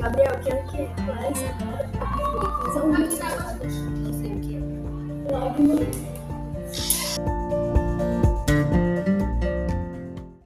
Gabriel, que ano que é? Larissa agora. São muito Não sei o que Logo. Lágrima.